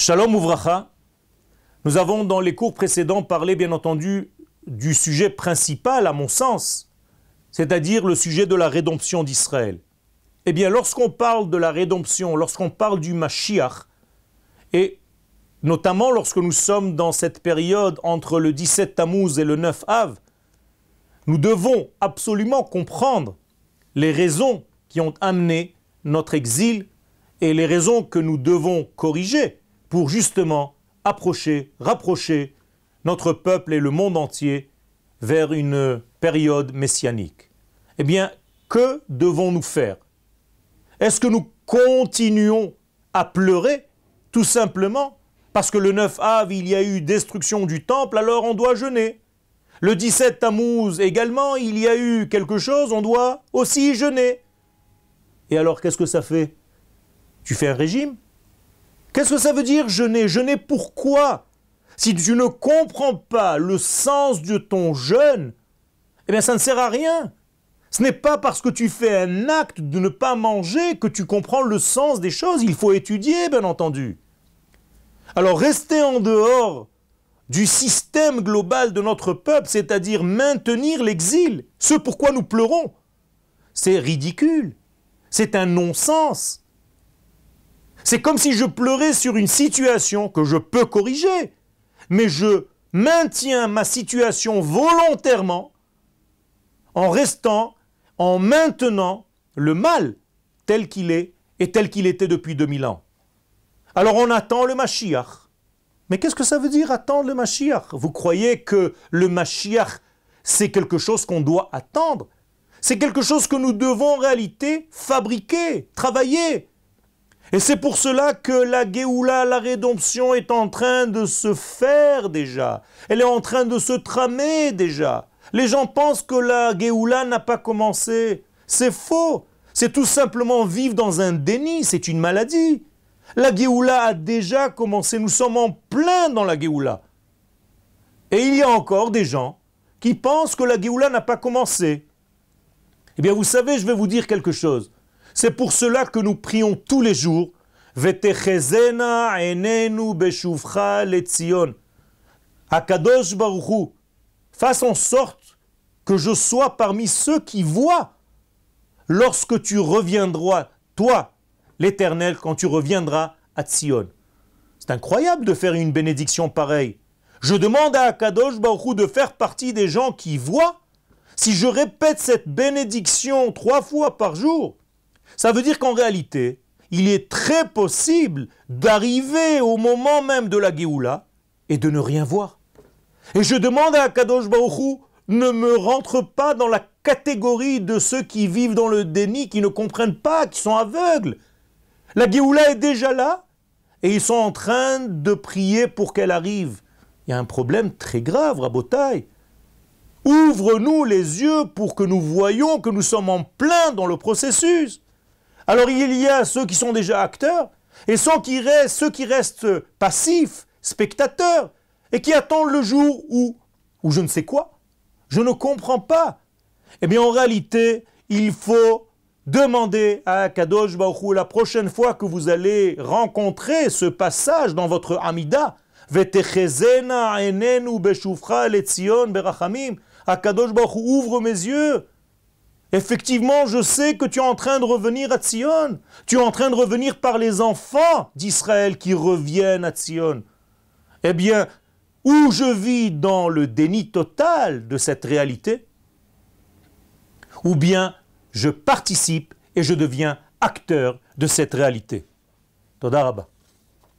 Shalom Ouvracha. Nous avons dans les cours précédents parlé bien entendu du sujet principal à mon sens, c'est-à-dire le sujet de la rédemption d'Israël. Eh bien lorsqu'on parle de la rédemption, lorsqu'on parle du Mashiach, et notamment lorsque nous sommes dans cette période entre le 17 Tammuz et le 9 Av, nous devons absolument comprendre les raisons qui ont amené notre exil et les raisons que nous devons corriger pour justement approcher, rapprocher notre peuple et le monde entier vers une période messianique. Eh bien, que devons-nous faire? Est-ce que nous continuons à pleurer tout simplement parce que le 9 av, il y a eu destruction du temple, alors on doit jeûner? Le 17 Tammuz également, il y a eu quelque chose, on doit aussi jeûner. Et alors, qu'est-ce que ça fait? Tu fais un régime? Qu'est-ce que ça veut dire jeûner Jeûner pourquoi? Si tu ne comprends pas le sens de ton jeûne, eh bien ça ne sert à rien. Ce n'est pas parce que tu fais un acte de ne pas manger que tu comprends le sens des choses. Il faut étudier, bien entendu. Alors rester en dehors du système global de notre peuple, c'est-à-dire maintenir l'exil, ce pourquoi nous pleurons, c'est ridicule. C'est un non-sens. C'est comme si je pleurais sur une situation que je peux corriger, mais je maintiens ma situation volontairement en restant, en maintenant le mal tel qu'il est et tel qu'il était depuis 2000 ans. Alors on attend le Mashiach. Mais qu'est-ce que ça veut dire attendre le Mashiach? Vous croyez que le Mashiach, c'est quelque chose qu'on doit attendre? C'est quelque chose que nous devons en réalité fabriquer, travailler. Et c'est pour cela que la Géoula, la rédemption, est en train de se faire déjà. Elle est en train de se tramer déjà. Les gens pensent que la Géoula n'a pas commencé. C'est faux. C'est tout simplement vivre dans un déni. C'est une maladie. La Géoula a déjà commencé. Nous sommes en plein dans la Géoula. Et il y a encore des gens qui pensent que la Géoula n'a pas commencé. Eh bien, vous savez, je vais vous dire quelque chose. C'est pour cela que nous prions tous les jours. Akadosh Baruchu, fasse en sorte que je sois parmi ceux qui voient lorsque tu reviendras, toi, l'Éternel, quand tu reviendras à Tzion. C'est incroyable de faire une bénédiction pareille. Je demande à Akadosh Baruch de faire partie des gens qui voient. Si je répète cette bénédiction trois fois par jour, ça veut dire qu'en réalité, il est très possible d'arriver au moment même de la Géoula et de ne rien voir. Et je demande à Kadosh Baruchou, ne me rentre pas dans la catégorie de ceux qui vivent dans le déni, qui ne comprennent pas, qui sont aveugles. La Géoula est déjà là et ils sont en train de prier pour qu'elle arrive. Il y a un problème très grave, Rabotai. Ouvre-nous les yeux pour que nous voyions que nous sommes en plein dans le processus. Alors il y a ceux qui sont déjà acteurs et ceux qui restent, ceux qui restent passifs, spectateurs, et qui attendent le jour où, ou je ne sais quoi. Je ne comprends pas. Eh bien en réalité, il faut demander à Kadosh Baruch la prochaine fois que vous allez rencontrer ce passage dans votre Amida, Akadosh Baruch ouvre mes yeux Effectivement, je sais que tu es en train de revenir à Tzion. Tu es en train de revenir par les enfants d'Israël qui reviennent à Tzion. Eh bien, où je vis dans le déni total de cette réalité, ou bien je participe et je deviens acteur de cette réalité?